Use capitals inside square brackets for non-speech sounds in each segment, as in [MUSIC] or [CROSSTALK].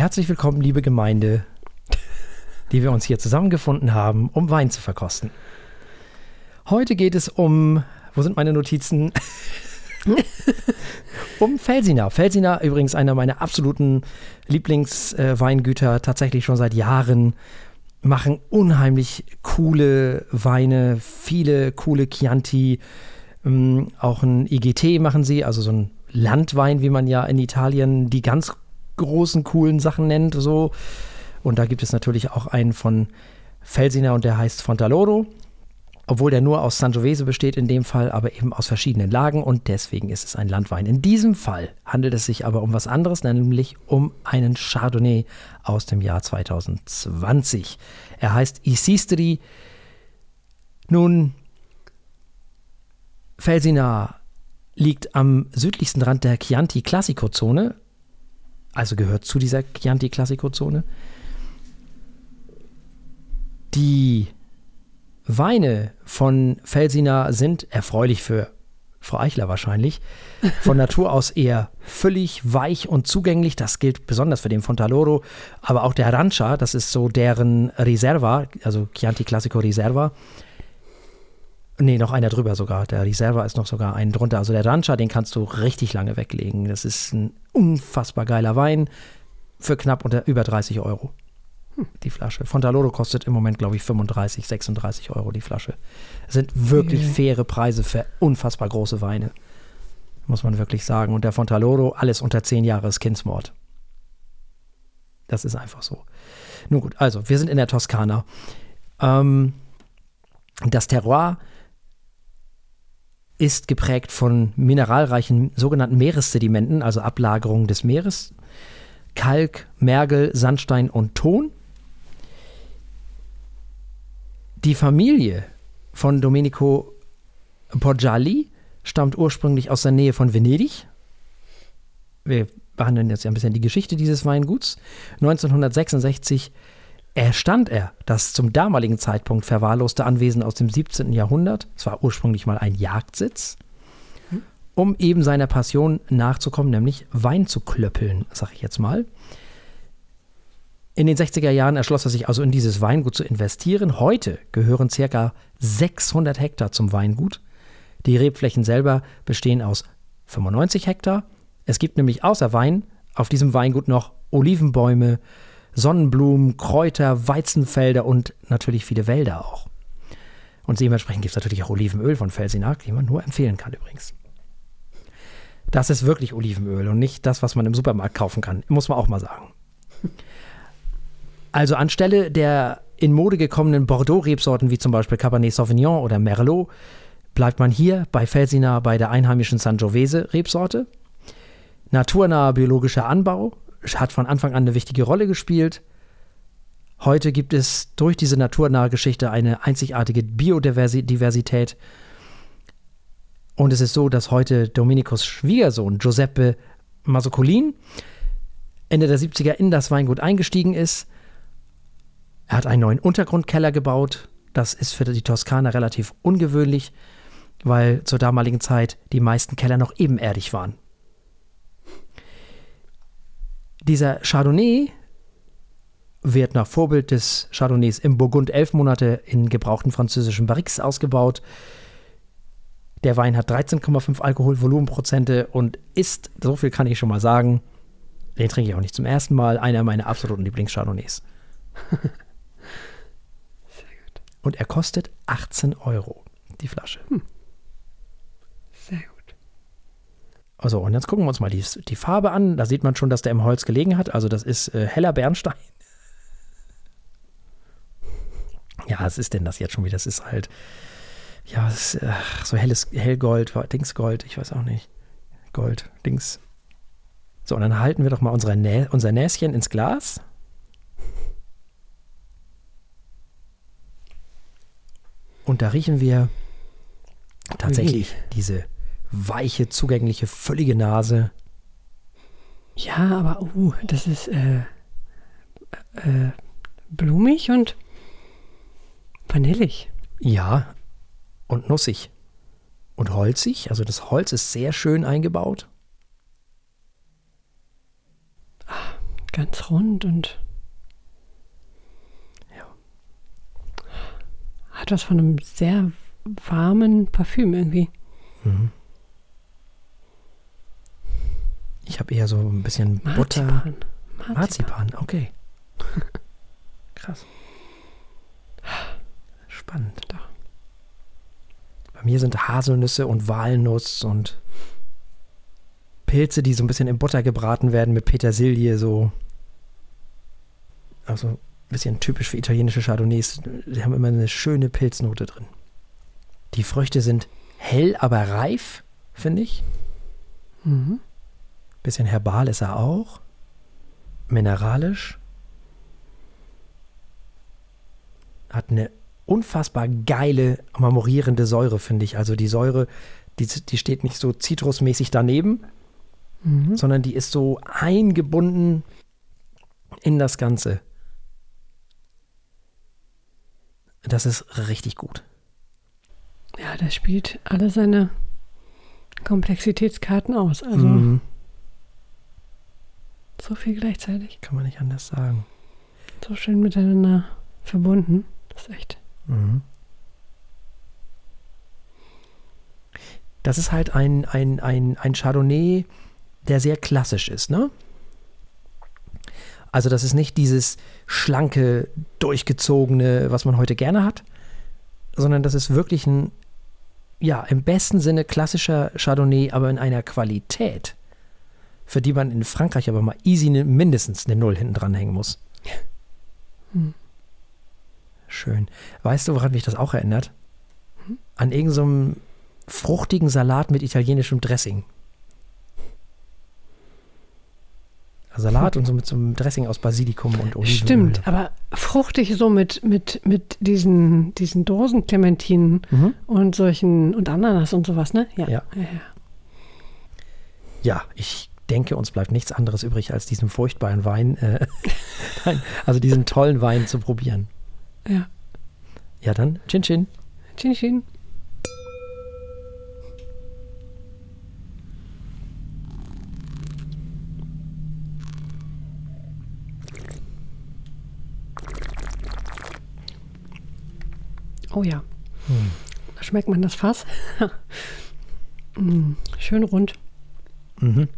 Herzlich willkommen, liebe Gemeinde, die wir uns hier zusammengefunden haben, um Wein zu verkosten. Heute geht es um, wo sind meine Notizen? [LAUGHS] um Felsina. Felsina übrigens einer meiner absoluten Lieblingsweingüter, tatsächlich schon seit Jahren. Machen unheimlich coole Weine, viele coole Chianti. Ähm, auch ein IGT machen sie, also so ein Landwein, wie man ja in Italien die ganz großen, coolen Sachen nennt. So. Und da gibt es natürlich auch einen von Felsina und der heißt Fontaloro obwohl der nur aus Sangiovese besteht in dem Fall, aber eben aus verschiedenen Lagen und deswegen ist es ein Landwein. In diesem Fall handelt es sich aber um was anderes, nämlich um einen Chardonnay aus dem Jahr 2020. Er heißt Isistri. Nun, Felsina liegt am südlichsten Rand der Chianti Classico Zone, also gehört zu dieser Chianti Classico Zone. Die Weine von Felsina sind erfreulich für Frau Eichler wahrscheinlich. Von Natur aus eher völlig weich und zugänglich. Das gilt besonders für den Fontaloro. Aber auch der Rancha, das ist so deren Reserva, also Chianti Classico Reserva. Nee, noch einer drüber sogar. Der Reserva ist noch sogar einen drunter. Also der Rancha, den kannst du richtig lange weglegen. Das ist ein unfassbar geiler Wein für knapp unter über 30 Euro die Flasche. Fontaloro kostet im Moment, glaube ich, 35, 36 Euro die Flasche. Das sind wirklich okay. faire Preise für unfassbar große Weine. Muss man wirklich sagen. Und der Fontaloro, alles unter 10 Jahre ist Kindsmord. Das ist einfach so. Nun gut, also, wir sind in der Toskana. Ähm, das Terroir ist geprägt von mineralreichen sogenannten Meeressedimenten, also Ablagerungen des Meeres. Kalk, Mergel, Sandstein und Ton. Die Familie von Domenico Poggiali stammt ursprünglich aus der Nähe von Venedig. Wir behandeln jetzt ja ein bisschen die Geschichte dieses Weinguts. 1966 erstand er das zum damaligen Zeitpunkt verwahrloste Anwesen aus dem 17. Jahrhundert. Es war ursprünglich mal ein Jagdsitz, um eben seiner Passion nachzukommen, nämlich Wein zu klöppeln, sag ich jetzt mal. In den 60er Jahren erschloss er sich also in dieses Weingut zu investieren. Heute gehören ca. 600 Hektar zum Weingut. Die Rebflächen selber bestehen aus 95 Hektar. Es gibt nämlich außer Wein auf diesem Weingut noch Olivenbäume, Sonnenblumen, Kräuter, Weizenfelder und natürlich viele Wälder auch. Und dementsprechend gibt es natürlich auch Olivenöl von Felsinag, die man nur empfehlen kann übrigens. Das ist wirklich Olivenöl und nicht das, was man im Supermarkt kaufen kann, muss man auch mal sagen. [LAUGHS] Also anstelle der in Mode gekommenen Bordeaux-Rebsorten wie zum Beispiel Cabernet Sauvignon oder Merlot bleibt man hier bei Felsina bei der einheimischen Sangiovese-Rebsorte. Naturnaher biologischer Anbau hat von Anfang an eine wichtige Rolle gespielt. Heute gibt es durch diese naturnahe Geschichte eine einzigartige Biodiversität. Und es ist so, dass heute Dominicos Schwiegersohn Giuseppe Masocolin Ende der 70er in das Weingut eingestiegen ist er hat einen neuen Untergrundkeller gebaut. Das ist für die Toskana relativ ungewöhnlich, weil zur damaligen Zeit die meisten Keller noch ebenerdig waren. Dieser Chardonnay wird nach Vorbild des Chardonnays im Burgund elf Monate in gebrauchten französischen Barriques ausgebaut. Der Wein hat 13,5 Alkoholvolumenprozente und ist, so viel kann ich schon mal sagen, den trinke ich auch nicht zum ersten Mal, einer meiner absoluten Lieblings-Chardonnays. [LAUGHS] Und er kostet 18 Euro, die Flasche. Hm. Sehr gut. Also, und jetzt gucken wir uns mal die, die Farbe an. Da sieht man schon, dass der im Holz gelegen hat. Also, das ist äh, heller Bernstein. [LAUGHS] Ja, was ist denn das jetzt schon wieder? Das ist halt, ja, ist, äh, so helles Hellgold, Dingsgold, ich weiß auch nicht. Gold, Dings. So, und dann halten wir doch mal unsere Nä unser Näschen ins Glas. Und da riechen wir tatsächlich diese weiche, zugängliche, völlige Nase. Ja, aber uh, das ist äh, äh, blumig und vanillig. Ja, und nussig. Und holzig. Also das Holz ist sehr schön eingebaut. Ah, ganz rund und Ja. hat was von einem sehr warmen Parfüm irgendwie. Mhm. Ich habe eher so ein bisschen Butter. Marzipan. Marzipan. Marzipan, okay. [LAUGHS] Krass. Spannend. Doch. Bei mir sind Haselnüsse und Walnuss und Pilze, die so ein bisschen in Butter gebraten werden mit Petersilie, so. Also ein bisschen typisch für italienische Chardonnays. Die haben immer eine schöne Pilznote drin. Die Früchte sind hell, aber reif, finde ich. Mhm. Bisschen herbal ist er auch. Mineralisch. Hat eine unfassbar geile, marmorierende Säure, finde ich. Also die Säure, die, die steht nicht so zitrusmäßig daneben, Mhm. sondern die ist so eingebunden in das Ganze. Das ist richtig gut. Ja, der spielt alle seine Komplexitätskarten aus. Also Mhm. So viel gleichzeitig. Kann man nicht anders sagen. So schön miteinander verbunden. Das ist echt. Mhm. Das ist halt ein, ein, ein, ein Chardonnay, der sehr klassisch ist, ne? Also das ist nicht dieses schlanke, durchgezogene, was man heute gerne hat, sondern das ist wirklich ein, ja, im besten Sinne klassischer Chardonnay, aber in einer Qualität, für die man in Frankreich aber mal easy ne, mindestens eine Null hinten dran hängen muss. Hm. Schön. Weißt du, woran mich das auch erinnert? An irgendeinem fruchtigen Salat mit italienischem Dressing. Salat und so mit so einem Dressing aus Basilikum und Olivenöl. Stimmt, aber fruchtig so mit, mit, mit diesen, diesen Dosenklementinen Mhm. und solchen und Ananas und sowas, ne? Ja. Ja. ja, ja. Ja, ich denke, uns bleibt nichts anderes übrig, als diesen furchtbaren Wein, äh, [LAUGHS] also diesen tollen Wein zu probieren. ja. Ja, dann, Chin Chin. Chin Chin. Oh ja. Hm. Da schmeckt man das Fass. Mm, [LAUGHS] Schön rund. Mhm.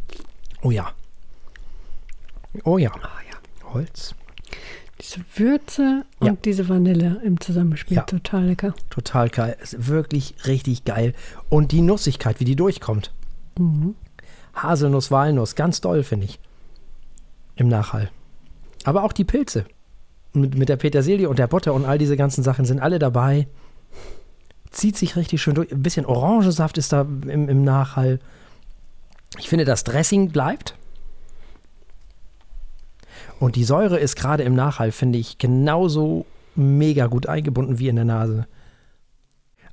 Oh ja. Oh ja. Ah ja. Holz. Diese Würze und Ja. diese Vanille im Zusammenspiel. Ja. Total lecker. Total geil. Ist wirklich richtig geil. Und die Nussigkeit, wie die durchkommt. Mhm. Haselnuss, Walnuss, ganz doll, finde ich. Im Nachhall. Aber auch die Pilze. Mit, mit der Petersilie und der Butter und all diese ganzen Sachen sind alle dabei. Zieht sich richtig schön durch. Ein bisschen Orangensaft ist da im, im Nachhall. Ich finde, das Dressing bleibt. Und die Säure ist gerade im Nachhall, finde ich, genauso mega gut eingebunden wie in der Nase.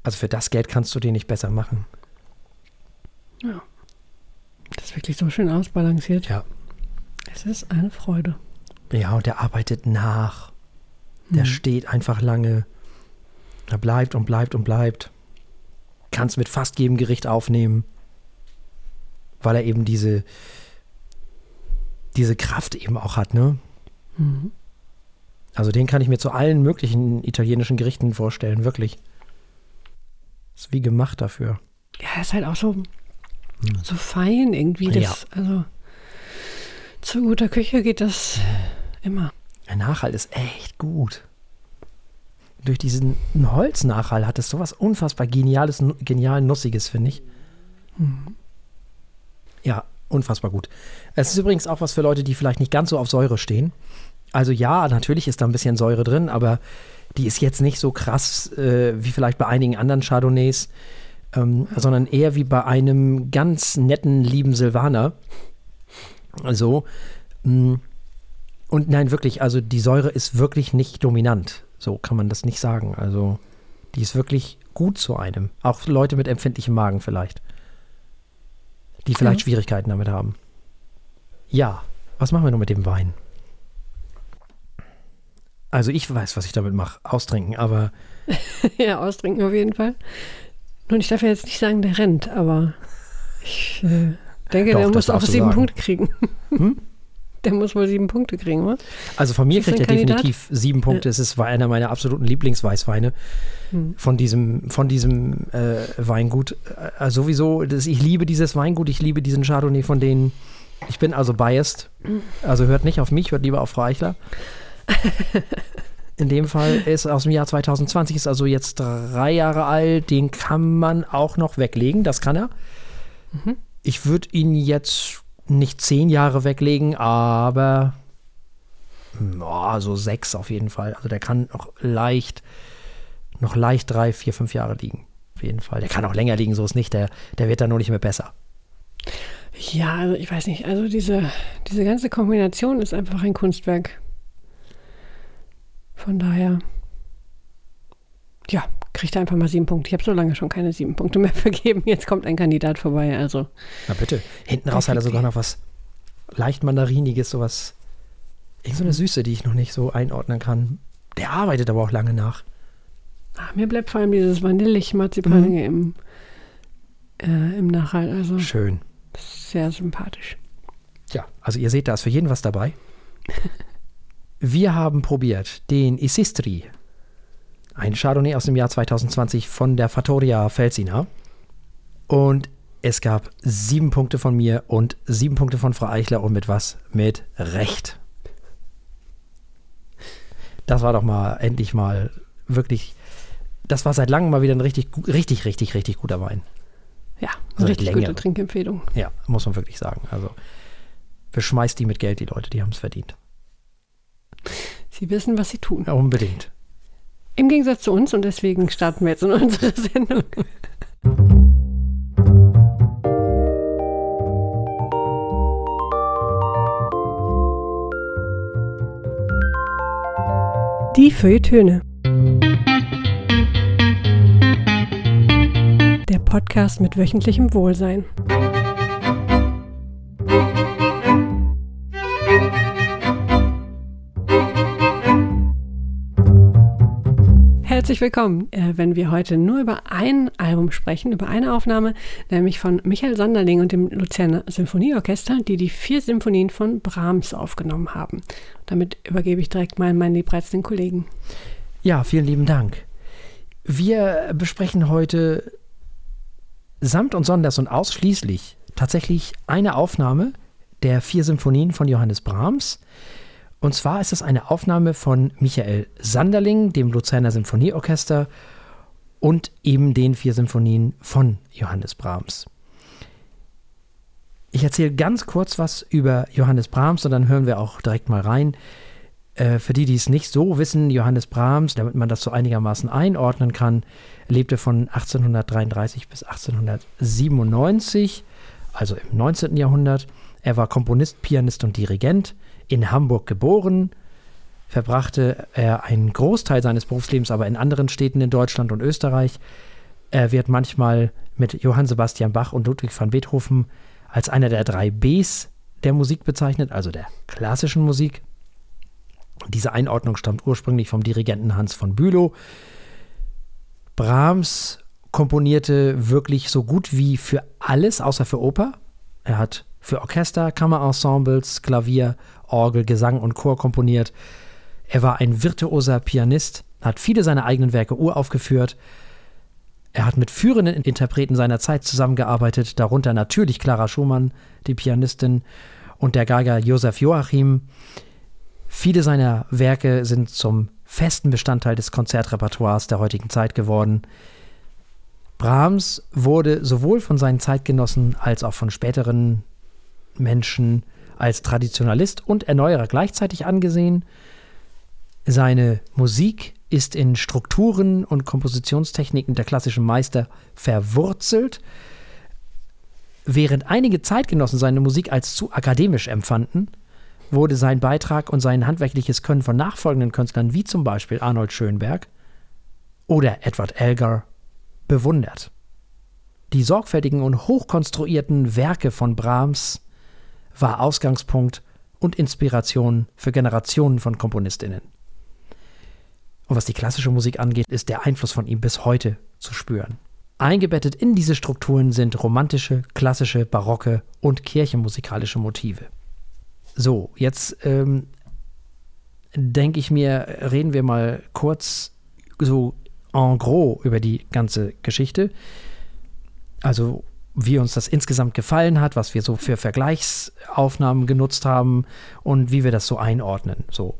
Also für das Geld kannst du den nicht besser machen. Das ist wirklich so schön ausbalanciert. Ja. Es ist eine Freude. Ja, und der arbeitet nach. Der Mhm. steht einfach lange. Er bleibt und bleibt und bleibt. Kannst mit fast jedem Gericht aufnehmen. Weil er eben diese, diese Kraft eben auch hat, ne? Mhm. Also den kann ich mir zu allen möglichen italienischen Gerichten vorstellen, wirklich. Ist wie gemacht dafür. Ja, er ist halt auch so, so fein irgendwie. Das, Ja. Also zu guter Küche geht das immer. Der Nachhall ist echt gut. Durch diesen Holznachhall hat es sowas unfassbar geniales, genial Nussiges, finde ich. Ja, unfassbar gut. Es ist übrigens auch was für Leute, die vielleicht nicht ganz so auf Säure stehen. Also ja, natürlich ist da ein bisschen Säure drin, aber die ist jetzt nicht so krass äh, wie vielleicht bei einigen anderen Chardonnays, ähm, sondern eher wie bei einem ganz netten, lieben Silvaner. Also, mh, und nein, wirklich, also die Säure ist wirklich nicht dominant. So kann man das nicht sagen. Also, die ist wirklich gut zu einem. Auch Leute mit empfindlichem Magen vielleicht. Die vielleicht Ja. Schwierigkeiten damit haben. Ja, was machen wir nun mit dem Wein? Also ich weiß, was ich damit mache. Austrinken, aber [LAUGHS] ja, austrinken auf jeden Fall. Nun, ich darf ja jetzt nicht sagen, der rennt, aber ich äh, denke, Doch, der muss auch sieben sagen. Punkte kriegen. Hm? [LAUGHS] [LAUGHS] Der muss wohl sieben Punkte kriegen, oder? Also von mir kriegt er Kandidat? definitiv sieben Punkte. Es ist, war einer meiner absoluten Lieblingsweißweine Hm. von diesem, von diesem äh, Weingut. Äh, sowieso, das, ich liebe dieses Weingut, ich liebe diesen Chardonnay von denen. Ich bin also biased. Also hört nicht auf mich, hört lieber auf Frau Eichler. In dem Fall ist aus dem Jahr 2020, ist also jetzt drei Jahre alt. Den kann man auch noch weglegen, das kann er. Ich würde ihn jetzt nicht zehn Jahre weglegen, aber ja, so sechs auf jeden Fall. Also der kann noch leicht, noch leicht drei, vier, fünf Jahre liegen. Auf jeden Fall. Der kann auch länger liegen, so ist nicht. Der, der wird dann nur nicht mehr besser. Ja, also ich weiß nicht. Also diese, diese ganze Kombination ist einfach ein Kunstwerk. Von daher, ja, kriegt er einfach mal sieben Punkte. Ich habe so lange schon keine sieben Punkte mehr [LAUGHS] vergeben. Jetzt kommt ein Kandidat vorbei. Also Na bitte. Hinten raus hat er sogar noch was leicht mandariniges, sowas. Irgend so eine Süße, die ich noch nicht so einordnen kann. Der arbeitet aber auch lange nach. ach, mir bleibt vor allem dieses Vanillig-Marzipanige im, äh, im Nachhalt. Also Schön. sehr sympathisch. Ja, also ihr seht, da ist für jeden was dabei. [LAUGHS] Wir haben probiert den Isistri, ein Chardonnay aus dem Jahr 2020 von der Fattoria Felsina. Und es gab sieben Punkte von mir und sieben Punkte von Frau Eichler und mit was? Mit Recht. Das war doch mal endlich mal wirklich, das war seit langem mal wieder ein richtig, richtig, richtig, richtig guter Wein. Ja, Seit richtig gute längerem. Trinkempfehlung. Ja, muss man wirklich sagen. Also beschmeißt die mit Geld, die Leute, die haben es verdient. Sie wissen, was sie tun. Ja, unbedingt. Im Gegensatz zu uns und deswegen starten wir jetzt in unsere [LAUGHS] Sendung. Die Feuilletöne. Der Podcast mit wöchentlichem Wohlsein. Herzlich willkommen, äh, wenn wir heute nur über ein Album sprechen, über eine Aufnahme, nämlich von Michael Sanderling und dem Luzerner Symphonieorchester, die die vier Symphonien von Brahms aufgenommen haben. Damit übergebe ich direkt mal meinen liebreizenden Kollegen. Ja, vielen lieben Dank. Wir besprechen heute samt und sonders und ausschließlich tatsächlich eine Aufnahme der vier Symphonien von Johannes Brahms. Und zwar ist es eine Aufnahme von Michael Sanderling, dem Luzerner Symphonieorchester und eben den vier Symphonien von Johannes Brahms. Ich erzähle ganz kurz was über Johannes Brahms und dann hören wir auch direkt mal rein. Äh, für die, die es nicht so wissen, Johannes Brahms, damit man das so einigermaßen einordnen kann, lebte von 1833 bis 1897, also im 19. Jahrhundert. Er war Komponist, Pianist und Dirigent, in Hamburg geboren, verbrachte er einen Großteil seines Berufslebens aber in anderen Städten in Deutschland und Österreich. Er wird manchmal mit Johann Sebastian Bach und Ludwig van Beethoven als einer der drei Bs der Musik bezeichnet, also der klassischen Musik. Diese Einordnung stammt ursprünglich vom Dirigenten Hans von Bülow. Brahms komponierte wirklich so gut wie für alles, außer für Oper. Er hat für Orchester, Kammerensembles, Klavier, Orgel, Gesang und Chor komponiert. Er war ein virtuoser Pianist, hat viele seiner eigenen Werke uraufgeführt. Er hat mit führenden Interpreten seiner Zeit zusammengearbeitet, darunter natürlich Clara Schumann, die Pianistin, und der Geiger Josef Joachim. Viele seiner Werke sind zum festen Bestandteil des Konzertrepertoires der heutigen Zeit geworden. Brahms wurde sowohl von seinen Zeitgenossen als auch von späteren Menschen als Traditionalist und Erneuerer gleichzeitig angesehen. Seine Musik ist in Strukturen und Kompositionstechniken der klassischen Meister verwurzelt. Während einige Zeitgenossen seine Musik als zu akademisch empfanden, wurde sein Beitrag und sein handwerkliches Können von nachfolgenden Künstlern wie zum Beispiel Arnold Schönberg oder Edward Elgar bewundert. Die sorgfältigen und hochkonstruierten Werke von Brahms war Ausgangspunkt und Inspiration für Generationen von Komponistinnen. Und was die klassische Musik angeht, ist der Einfluss von ihm bis heute zu spüren. Eingebettet in diese Strukturen sind romantische, klassische, barocke und kirchenmusikalische Motive. So, jetzt ähm, denke ich mir, reden wir mal kurz so en gros über die ganze Geschichte. Also wie uns das insgesamt gefallen hat, was wir so für Vergleichsaufnahmen genutzt haben und wie wir das so einordnen. So,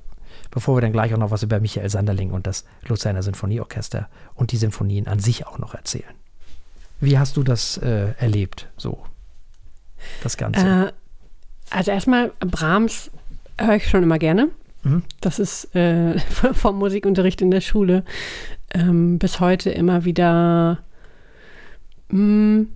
bevor wir dann gleich auch noch was über Michael Sanderling und das Luzerner Sinfonieorchester und die Sinfonien an sich auch noch erzählen. Wie hast du das äh, erlebt, so das Ganze? Äh, also erstmal Brahms höre ich schon immer gerne. Mhm. Das ist äh, [LAUGHS] vom Musikunterricht in der Schule ähm, bis heute immer wieder mh, hm,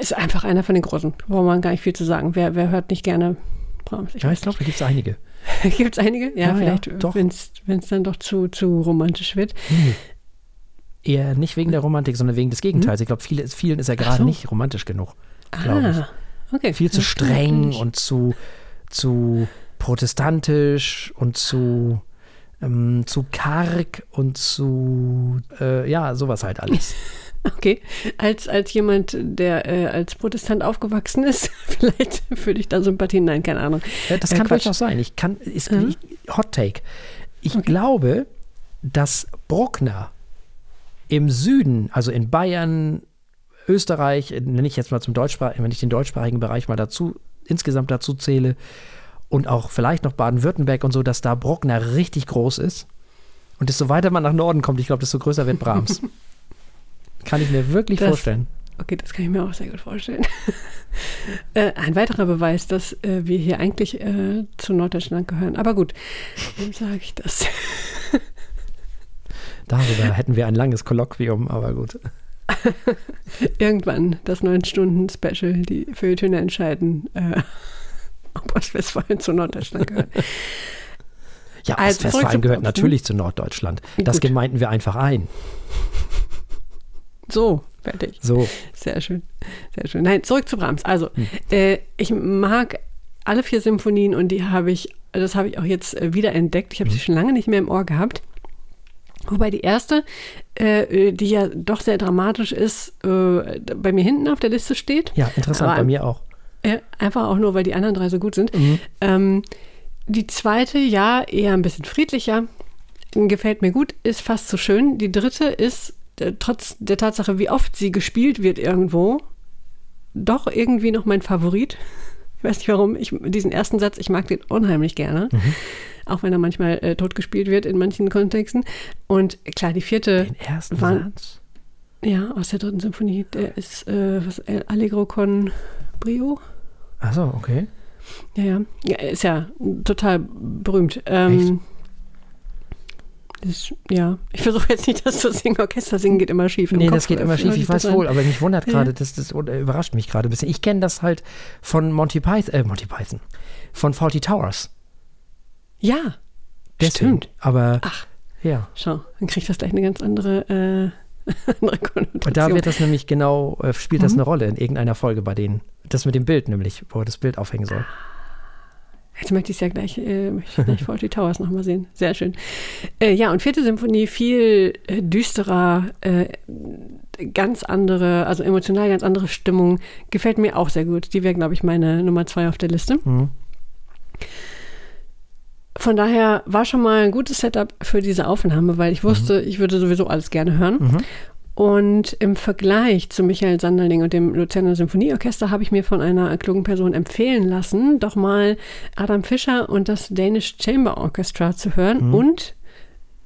ist einfach einer von den Großen. Braucht man gar nicht viel zu sagen. Wer, wer hört nicht gerne Brahms? Ich ja, ich glaube, da gibt es einige. [LAUGHS] gibt es einige? Ja, ja vielleicht, ja, wenn es dann doch zu, zu romantisch wird. Hm. Eher nicht wegen der Romantik, sondern wegen des Gegenteils. Hm. Ich glaube, viele, vielen ist er gerade so. nicht romantisch genug. Ah, okay. Viel zu streng und zu, zu protestantisch und zu, ähm, zu karg und zu, äh, ja, sowas halt alles. [LAUGHS] Okay, als, als jemand, der äh, als Protestant aufgewachsen ist, [LAUGHS] vielleicht würde ich da Sympathien, nein, keine Ahnung. Ja, das äh, kann durchaus sein. Ich kann, ist mhm. Hot Take. Ich okay. glaube, dass Bruckner im Süden, also in Bayern, Österreich, nenne ich jetzt mal zum deutschsprachigen, wenn ich den deutschsprachigen Bereich mal dazu, insgesamt dazu zähle, und auch vielleicht noch Baden-Württemberg und so, dass da Bruckner richtig groß ist. Und desto weiter man nach Norden kommt, ich glaube, desto größer wird Brahms. [LAUGHS] kann ich mir wirklich das, vorstellen. Okay, das kann ich mir auch sehr gut vorstellen. [LAUGHS] äh, ein weiterer Beweis, dass äh, wir hier eigentlich äh, zu Norddeutschland gehören. Aber gut, wem sage ich das? [LAUGHS] Darüber hätten wir ein langes Kolloquium, aber gut. Irgendwann das 9-Stunden-Special, die Feuilletöne entscheiden, äh, ob Ostwestfalen zu Norddeutschland gehört. [LAUGHS] Ja, also, Ostwestfalen gehört natürlich zu Norddeutschland. Das Gut. gemeinten wir einfach ein. So, fertig. So. Sehr schön. Sehr schön. Nein, zurück zu Brahms. Also, hm. äh, ich mag alle vier Symphonien und die habe ich, das habe ich auch jetzt äh, wieder entdeckt. Ich habe hm. sie schon lange nicht mehr im Ohr gehabt. Wobei die erste, äh, die ja doch sehr dramatisch ist, äh, bei mir hinten auf der Liste steht. Ja, interessant, Aber, bei mir auch. Ja, einfach auch nur, weil die anderen drei so gut sind. Mhm. Ähm, die zweite, ja, eher ein bisschen friedlicher. Gefällt mir gut, ist fast so schön. Die dritte ist, äh, trotz der Tatsache, wie oft sie gespielt wird irgendwo, doch irgendwie noch mein Favorit. Ich weiß nicht warum. Ich, diesen ersten Satz, ich mag den unheimlich gerne. Mhm. Auch wenn er manchmal äh, tot gespielt wird in manchen Kontexten. Und klar, die vierte. Den ersten war, Satz? Ja, aus der dritten Symphonie. Der ist äh, was, Allegro con Brio. Achso, okay. Ja, ja, ja. Ist ja total berühmt. Ähm, ist, ja, ich versuche jetzt nicht, das zu singen. Orchester singen geht immer schief. Nee, Kopf das geht immer schief, ich weiß wohl, aber mich wundert gerade, ja. das, das überrascht mich gerade ein bisschen. Ich kenne das halt von Monty Python, äh, Monty Python, von Faulty Towers. Ja, Deswegen, stimmt. Aber, Ach, ja. Schau, dann kriegt das gleich eine ganz andere, äh. [LAUGHS] Und da wird das nämlich genau, äh, spielt das mhm. eine Rolle in irgendeiner Folge bei denen. Das mit dem Bild nämlich, wo er das Bild aufhängen soll. Jetzt möchte ich es ja gleich, äh, möchte ich gleich [LAUGHS] Faulty Towers nochmal sehen. Sehr schön. Äh, ja, und vierte Symphonie viel äh, düsterer, äh, ganz andere, also emotional ganz andere Stimmung. Gefällt mir auch sehr gut. Die wäre, glaube ich, meine Nummer zwei auf der Liste. Mhm. Von daher war schon mal ein gutes Setup für diese Aufnahme, weil ich wusste, mhm. ich würde sowieso alles gerne hören. Mhm. Und im Vergleich zu Michael Sanderling und dem Luzerner Symphonieorchester habe ich mir von einer klugen Person empfehlen lassen, doch mal Adam Fischer und das Danish Chamber Orchestra zu hören mhm. und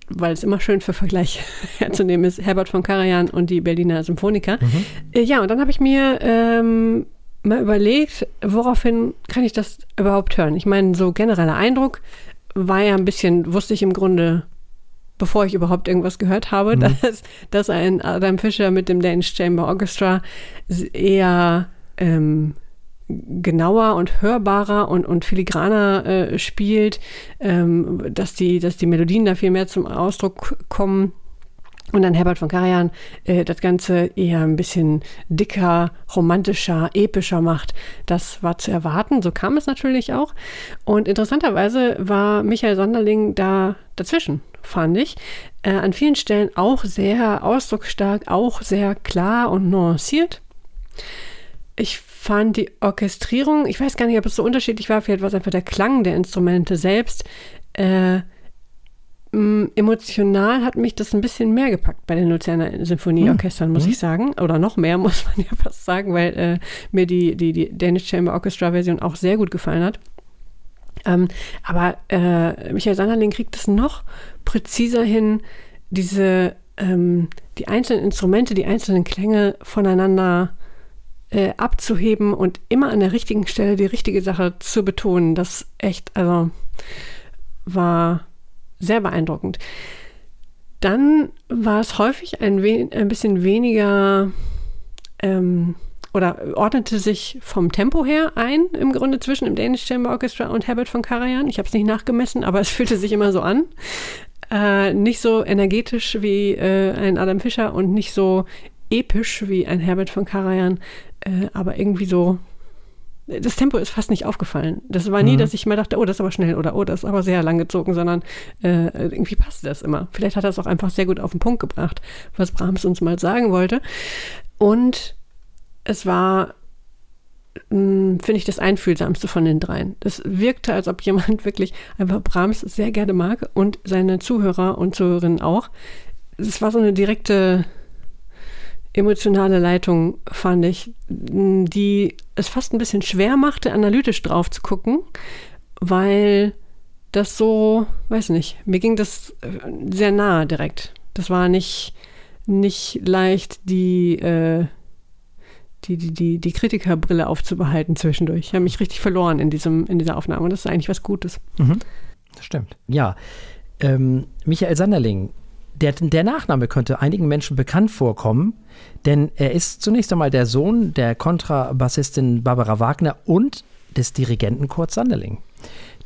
weil es immer schön für Vergleich [LAUGHS] herzunehmen ist, Herbert von Karajan und die Berliner Symphoniker. Mhm. Äh, ja, und dann habe ich mir ähm, mal überlegt, woraufhin kann ich das überhaupt hören? Ich meine, so genereller Eindruck war ja ein bisschen, wusste ich im Grunde bevor ich überhaupt irgendwas gehört habe, mhm. [LAUGHS] dass, dass ein Adam Fischer mit dem Danish Chamber Orchestra eher ähm, genauer und hörbarer und, und filigraner äh, spielt, ähm, dass, die, dass die Melodien da viel mehr zum Ausdruck kommen. Und dann Herbert von Karajan äh, das Ganze eher ein bisschen dicker, romantischer, epischer macht. Das war zu erwarten, so kam es natürlich auch. Und interessanterweise war Michael Sonderling da dazwischen fand ich. Äh, an vielen Stellen auch sehr ausdrucksstark, auch sehr klar und nuanciert. ich fand die Orchestrierung, ich weiß gar nicht, ob es so unterschiedlich war, vielleicht war es einfach der Klang der Instrumente selbst. Äh, emotional hat mich das ein bisschen mehr gepackt bei den Luzerner Sinfonieorchestern, muss mhm. ich sagen. Oder noch mehr, [LAUGHS] muss man ja fast sagen, weil äh, mir die, die, die Danish Chamber Orchestra Version auch sehr gut gefallen hat. Ähm, aber äh, Michael Sanderling kriegt es noch präziser hin, diese, ähm, die einzelnen Instrumente, die einzelnen Klänge voneinander äh, abzuheben und immer an der richtigen Stelle die richtige Sache zu betonen. Das echt, also war sehr beeindruckend. Dann war es häufig ein, ein bisschen weniger ähm, oder ordnete sich vom Tempo her ein, im Grunde zwischen dem Danish Chamber Orchestra und Herbert von Karajan. Ich habe es nicht nachgemessen, aber [LAUGHS] es fühlte sich immer so an. Äh, nicht so energetisch wie äh, ein Adam Fischer und nicht so episch wie ein Herbert von Karajan, äh, aber irgendwie so. Das Tempo ist fast nicht aufgefallen. Das war nie, mhm. dass ich mal dachte, oh, das ist aber schnell oder oh, das ist aber sehr lang gezogen, sondern äh, irgendwie passte das immer. Vielleicht hat er es auch einfach sehr gut auf den Punkt gebracht, was Brahms uns mal sagen wollte. Und es war, hm, finde ich, das Einfühlsamste von den dreien. Das wirkte, als ob jemand [LAUGHS] wirklich einfach Brahms sehr gerne mag und seine Zuhörer und Zuhörerinnen auch. Es war so eine direkte emotionale Leitung, fand ich, die es fast ein bisschen schwer machte, analytisch drauf zu gucken, weil das so, weiß nicht, mir ging das äh, sehr nahe direkt. Das war nicht, nicht leicht, die, äh, die, die, die, die Kritikerbrille aufzubehalten zwischendurch. Ich habe mich richtig verloren in, diesem, in dieser Aufnahme und das ist eigentlich was Gutes. Mhm. Das stimmt. Ja. Ähm, Michael Sanderling, der, der Nachname könnte einigen Menschen bekannt vorkommen, denn er ist zunächst einmal der Sohn der Kontrabassistin Barbara Wagner und des Dirigenten Kurt Sanderling.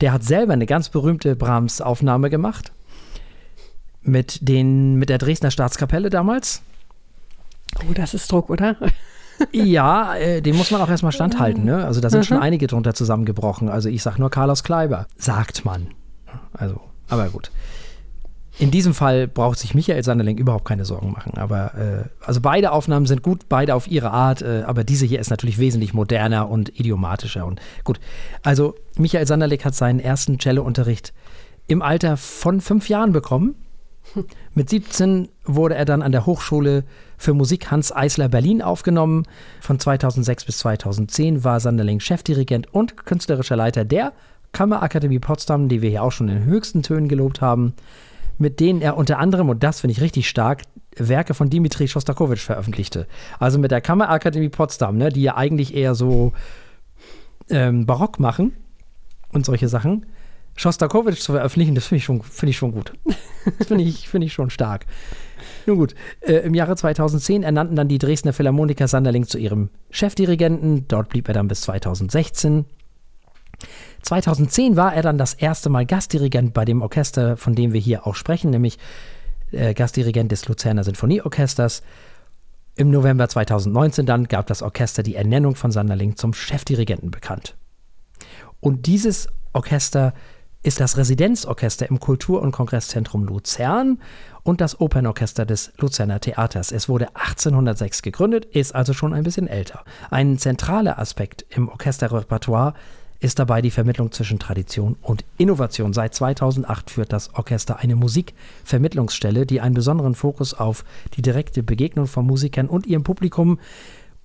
Der hat selber eine ganz berühmte Brahms-Aufnahme gemacht mit, den, mit der Dresdner Staatskapelle damals. Oh, das ist Druck, oder? [LAUGHS] ja, äh, den muss man auch erstmal standhalten. Ne? Also da sind mhm. schon einige drunter zusammengebrochen. Also ich sag nur Carlos Kleiber, sagt man. Also, aber gut. In diesem Fall braucht sich Michael Sanderling überhaupt keine Sorgen machen. Aber äh, also beide Aufnahmen sind gut, beide auf ihre Art. Äh, aber diese hier ist natürlich wesentlich moderner und idiomatischer. Und gut, also Michael Sanderling hat seinen ersten Cello-Unterricht im Alter von fünf Jahren bekommen. [LAUGHS] Mit 17 wurde er dann an der Hochschule für Musik Hans Eisler Berlin aufgenommen. Von 2006 bis 2010 war Sanderling Chefdirigent und künstlerischer Leiter der Kammerakademie Potsdam, die wir hier auch schon in höchsten Tönen gelobt haben, mit denen er unter anderem, und das finde ich richtig stark, Werke von Dimitri Schostakowitsch veröffentlichte. Also mit der Kammerakademie Potsdam, ne, die ja eigentlich eher so ähm, Barock machen und solche Sachen. Schostakowitsch zu veröffentlichen, das finde ich, schon, find ich schon gut. Das finde ich, find ich schon stark. Nun gut, äh, im Jahre 2010 ernannten dann die Dresdner Philharmoniker Sanderling zu ihrem Chefdirigenten. Dort blieb er dann bis 2016. 2010 war er dann das erste Mal Gastdirigent bei dem Orchester, von dem wir hier auch sprechen, nämlich äh, Gastdirigent des Luzerner Sinfonieorchesters. Im November 2019 dann gab das Orchester die Ernennung von Sanderling zum Chefdirigenten bekannt. Und dieses Orchester ist das Residenzorchester im Kultur- und Kongresszentrum Luzern und das Opernorchester des Luzerner Theaters. Es wurde 1806 gegründet, ist also schon ein bisschen älter. Ein zentraler Aspekt im Orchesterrepertoire ist dabei die Vermittlung zwischen Tradition und Innovation. Seit 2008 führt das Orchester eine Musikvermittlungsstelle, die einen besonderen Fokus auf die direkte Begegnung von Musikern und ihrem Publikum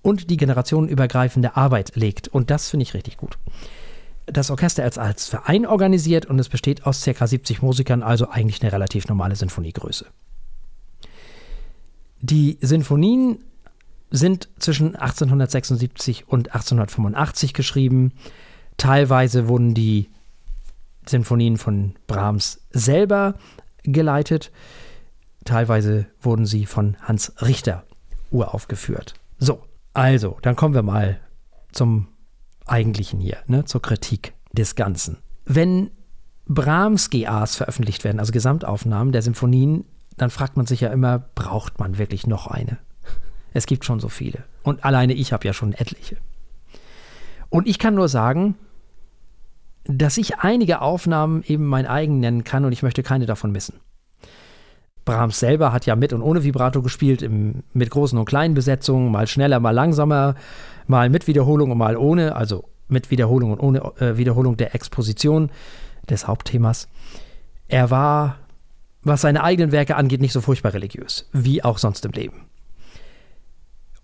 und die generationenübergreifende Arbeit legt. Und das finde ich richtig gut das Orchester ist als Verein organisiert und es besteht aus ca. 70 Musikern, also eigentlich eine relativ normale Sinfoniegröße. Die Sinfonien sind zwischen 1876 und 1885 geschrieben. Teilweise wurden die Sinfonien von Brahms selber geleitet. Teilweise wurden sie von Hans Richter uraufgeführt. So, also, dann kommen wir mal zum Eigentlichen hier, ne, zur Kritik des Ganzen. Wenn Brahms GAs veröffentlicht werden, also Gesamtaufnahmen der Symphonien, dann fragt man sich ja immer, braucht man wirklich noch eine? Es gibt schon so viele. Und alleine ich habe ja schon etliche. Und ich kann nur sagen, dass ich einige Aufnahmen eben mein eigen nennen kann und ich möchte keine davon missen. Brahms selber hat ja mit und ohne Vibrato gespielt, im, mit großen und kleinen Besetzungen, mal schneller, mal langsamer, mal mit Wiederholung und mal ohne, also mit Wiederholung und ohne äh, Wiederholung der Exposition des Hauptthemas. Er war, was seine eigenen Werke angeht, nicht so furchtbar religiös, wie auch sonst im Leben.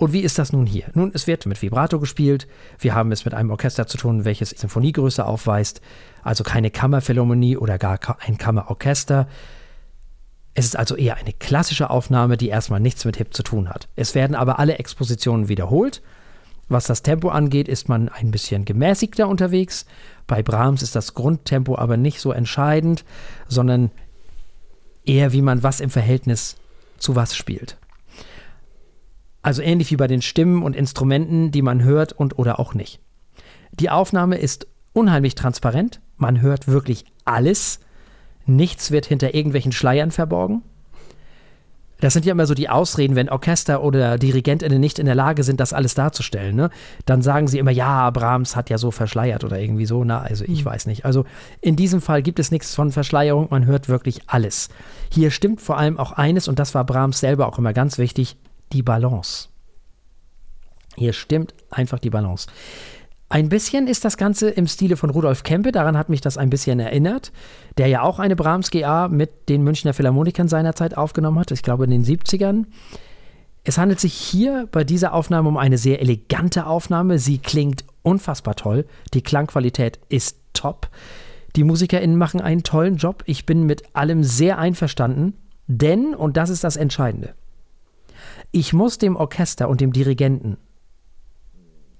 Und wie ist das nun hier? Nun, es wird mit Vibrato gespielt. Wir haben es mit einem Orchester zu tun, welches Symphoniegröße aufweist, also keine Kammerphilharmonie oder gar ein Kammerorchester. Es ist also eher eine klassische Aufnahme, die erstmal nichts mit Hip zu tun hat. Es werden aber alle Expositionen wiederholt. Was das Tempo angeht, ist man ein bisschen gemäßigter unterwegs. Bei Brahms ist das Grundtempo aber nicht so entscheidend, sondern eher wie man was im Verhältnis zu was spielt. Also ähnlich wie bei den Stimmen und Instrumenten, die man hört und oder auch nicht. Die Aufnahme ist unheimlich transparent. Man hört wirklich alles. Nichts wird hinter irgendwelchen Schleiern verborgen. Das sind ja immer so die Ausreden, wenn Orchester oder DirigentInnen nicht in der Lage sind, das alles darzustellen. Ne? Dann sagen sie immer, ja, Brahms hat ja so verschleiert oder irgendwie so. Na, also ich mhm. weiß nicht. Also in diesem Fall gibt es nichts von Verschleierung, man hört wirklich alles. Hier stimmt vor allem auch eines, und das war Brahms selber auch immer ganz wichtig, die Balance. Hier stimmt einfach die Balance. Ein bisschen ist das Ganze im Stile von Rudolf Kempe, daran hat mich das ein bisschen erinnert, der ja auch eine Brahms GA mit den Münchner Philharmonikern seinerzeit aufgenommen hat, ich glaube in den 70ern. Es handelt sich hier bei dieser Aufnahme um eine sehr elegante Aufnahme. Sie klingt unfassbar toll. Die Klangqualität ist top. Die MusikerInnen machen einen tollen Job. Ich bin mit allem sehr einverstanden. Denn, und das ist das Entscheidende, ich muss dem Orchester und dem Dirigenten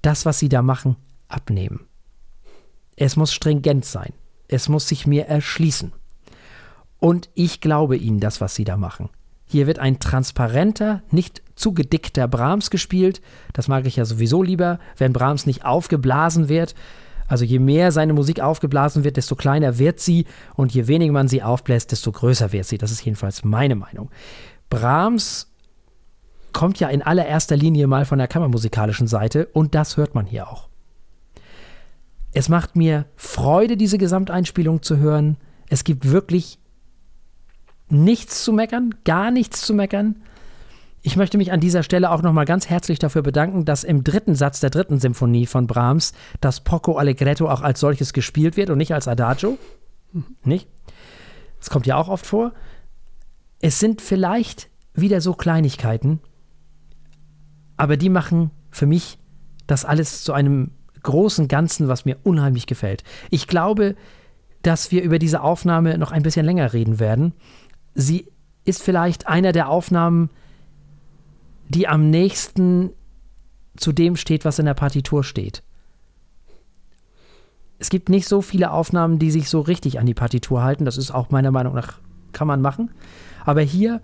das, was sie da machen, abnehmen. Es muss stringent sein. Es muss sich mir erschließen. Und ich glaube ihnen das, was sie da machen. Hier wird ein transparenter, nicht zugedickter Brahms gespielt. Das mag ich ja sowieso lieber, wenn Brahms nicht aufgeblasen wird. Also je mehr seine Musik aufgeblasen wird, desto kleiner wird sie und je weniger man sie aufbläst, desto größer wird sie. Das ist jedenfalls meine Meinung. Brahms kommt ja in allererster Linie mal von der kammermusikalischen Seite und das hört man hier auch. Es macht mir Freude, diese Gesamteinspielung zu hören. Es gibt wirklich nichts zu meckern, gar nichts zu meckern. Ich möchte mich an dieser Stelle auch nochmal ganz herzlich dafür bedanken, dass im dritten Satz der dritten Symphonie von Brahms das Poco Allegretto auch als solches gespielt wird und nicht als Adagio. Nicht? Das kommt ja auch oft vor. Es sind vielleicht wieder so Kleinigkeiten, aber die machen für mich das alles zu einem großen Ganzen, was mir unheimlich gefällt. Ich glaube, dass wir über diese Aufnahme noch ein bisschen länger reden werden. Sie ist vielleicht einer der Aufnahmen, die am nächsten zu dem steht, was in der Partitur steht. Es gibt nicht so viele Aufnahmen, die sich so richtig an die Partitur halten. Das ist auch meiner Meinung nach, kann man machen. Aber hier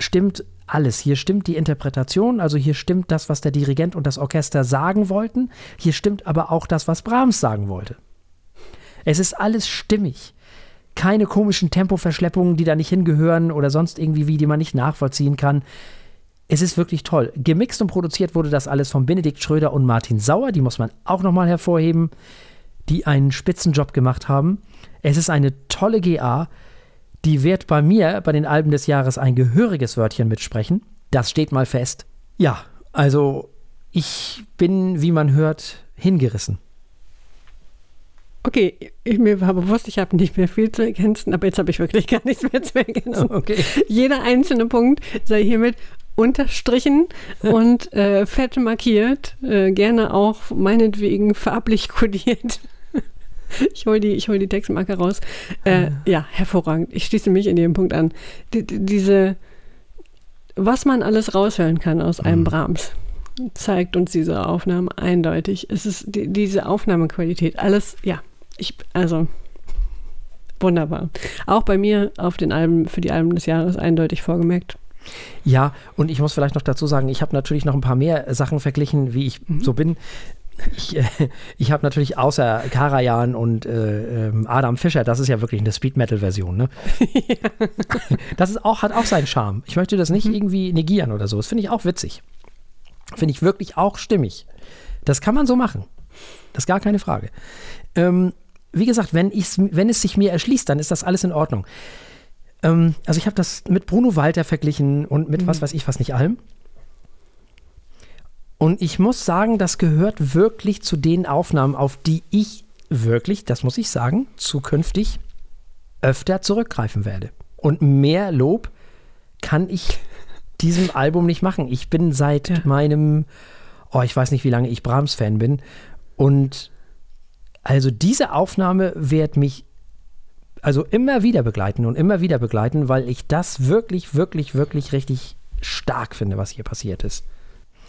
stimmt alles. Hier stimmt die Interpretation, also hier stimmt das, was der Dirigent und das Orchester sagen wollten. Hier stimmt aber auch das, was Brahms sagen wollte. Es ist alles stimmig. Keine komischen Tempoverschleppungen, die da nicht hingehören oder sonst irgendwie wie, die man nicht nachvollziehen kann. Es ist wirklich toll. Gemixt und produziert wurde das alles von Benedikt Schröder und Martin Sauer. Die muss man auch nochmal hervorheben, die einen Spitzenjob gemacht haben. Es ist eine tolle GA die wird bei mir bei den Alben des Jahres ein gehöriges Wörtchen mitsprechen. Das steht mal fest. Ja, also ich bin, wie man hört, hingerissen. Okay, ich, mir war bewusst, ich habe nicht mehr viel zu ergänzen, aber jetzt habe ich wirklich gar nichts mehr zu ergänzen. [LAUGHS] Okay. Jeder einzelne Punkt sei hiermit unterstrichen [LAUGHS] und äh, fett markiert, äh, gerne auch meinetwegen farblich kodiert. [LAUGHS] ich hole die, hol die Textmarke raus. Äh, ah. ja, hervorragend. Ich schließe mich in dem Punkt an. Die, diese, was man alles raushören kann aus einem mhm. Brahms, zeigt uns diese Aufnahme eindeutig. Es ist die, diese Aufnahmequalität, alles, ja, ich, also wunderbar. Auch bei mir auf den Alben, für die Alben des Jahres eindeutig vorgemerkt. Ja, und ich muss vielleicht noch dazu sagen, ich habe natürlich noch ein paar mehr Sachen verglichen, wie ich mhm. so bin. Ich, äh, ich habe natürlich außer Karajan und äh, ähm, Adam Fischer, das ist ja wirklich eine Speed Metal Version, ne? ja. [LAUGHS] Das ist auch, hat auch seinen Charme. Ich möchte das nicht mhm. irgendwie negieren oder so. Das finde ich auch witzig. Finde ich wirklich auch stimmig. Das kann man so machen. Das ist gar keine Frage. Ähm, wie gesagt, wenn, wenn es sich mir erschließt, dann ist das alles in Ordnung. Ähm, also ich habe das mit Bruno Walter verglichen und mit Mhm. was weiß ich was nicht allem. Und ich muss sagen, das gehört wirklich zu den Aufnahmen, auf die ich wirklich, das muss ich sagen, zukünftig öfter zurückgreifen werde. Und mehr Lob kann ich diesem Album nicht machen. Ich bin seit Ja. meinem, oh, ich weiß nicht, wie lange ich Brahms-Fan bin. Und also diese Aufnahme wird mich also immer wieder begleiten und immer wieder begleiten, weil ich das wirklich, wirklich, wirklich richtig stark finde, was hier passiert ist.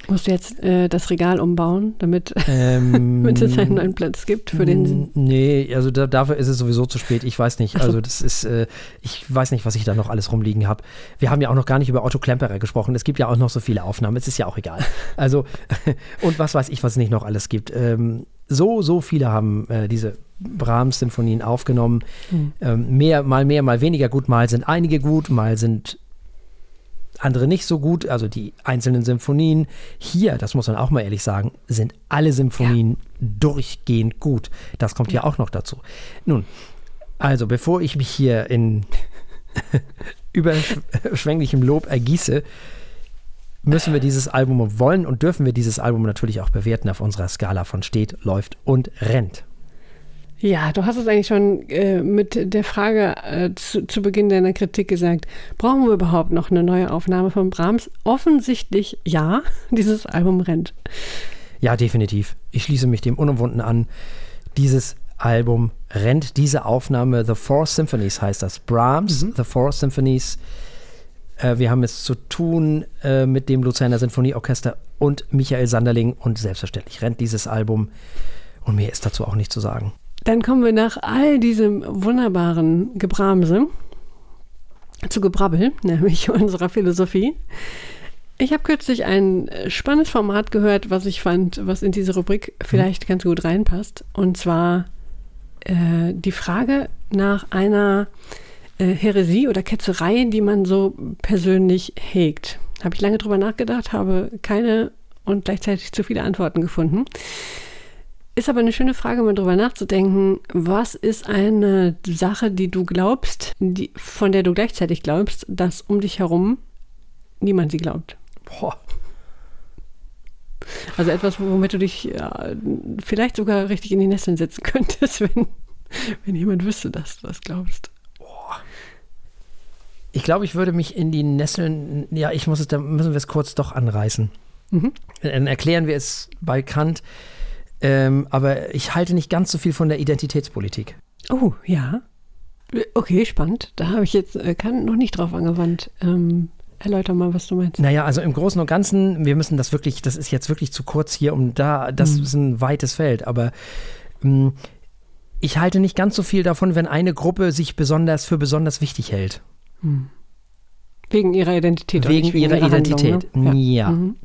Musst du jetzt äh, das Regal umbauen, damit, [LAUGHS] Ähm, damit es einen neuen Platz gibt für den. Nee, also da, dafür ist es sowieso zu spät. Ich weiß nicht. Also das ist, äh, ich weiß nicht, was ich da noch alles rumliegen habe. Wir haben ja auch noch gar nicht über Otto Klemperer gesprochen. Es gibt ja auch noch so viele Aufnahmen. Es ist ja auch egal. [LAUGHS] Also [LAUGHS] und was weiß ich, was es nicht noch alles gibt. Ähm, so, so viele haben äh, diese Brahms-Symphonien aufgenommen. Hm. Ähm, mehr, mal mehr, mal weniger gut. Mal sind einige gut, mal sind andere nicht so gut, also die einzelnen Symphonien. Hier, das muss man auch mal ehrlich sagen, sind alle Symphonien durchgehend gut. Das kommt ja auch noch dazu. Nun, also bevor ich mich hier in [LAUGHS] überschwänglichem Lob ergieße, müssen wir dieses Album wollen und dürfen wir dieses Album natürlich auch bewerten auf unserer Skala von steht, läuft und rennt. Ja, du hast es eigentlich schon äh, mit der Frage äh, zu, zu Beginn deiner Kritik gesagt. Brauchen wir überhaupt noch eine neue Aufnahme von Brahms? Offensichtlich ja. [LAUGHS] Dieses Album rennt. Ja, definitiv. Ich schließe mich dem unumwunden an. Dieses Album rennt. Diese Aufnahme, The Four Symphonies heißt das. Brahms, The Four Symphonies. Äh, wir haben es zu tun äh, mit dem Luzerner Sinfonieorchester und Michael Sanderling. Und selbstverständlich rennt dieses Album. Und mehr ist dazu auch nicht zu sagen. Dann kommen wir nach all diesem wunderbaren Gebramse zu Gebrabbel, [LAUGHS] nämlich unserer Philosophie. Ich habe kürzlich ein äh, spannendes Format gehört, was ich fand, was in diese Rubrik vielleicht ganz gut reinpasst. Und zwar äh, die Frage nach einer äh, Häresie oder Ketzerei, die man so persönlich hegt. Habe ich lange drüber nachgedacht, habe keine und gleichzeitig zu viele Antworten gefunden. Ist aber eine schöne Frage, mal drüber nachzudenken. Was ist eine Sache, die du glaubst, die, von der du gleichzeitig glaubst, dass um dich herum niemand sie glaubt? Boah. Also etwas, womit du dich ja, vielleicht sogar richtig in die Nesseln setzen [LAUGHS] könntest, wenn, wenn jemand wüsste, dass du das glaubst. Ich glaube, ich würde mich in die Nesseln, ja, ich muss es, da müssen wir es kurz doch anreißen. Mhm. Dann erklären wir es bei Kant. Ähm, aber ich halte nicht ganz so viel von der Identitätspolitik. Oh, ja. Okay, spannend. Da habe ich jetzt äh, Kant noch nicht drauf angewandt. Ähm, erläuter mal, was du meinst. Naja, also im Großen und Ganzen, wir müssen das wirklich, das ist jetzt wirklich zu kurz hier, um da, das Mhm. ist ein weites Feld, aber mh, ich halte nicht ganz so viel davon, wenn eine Gruppe sich besonders für besonders wichtig hält. Wegen ihrer Identität. Wegen nicht ihrer Handlung, Identität. ne? Ja. Mhm.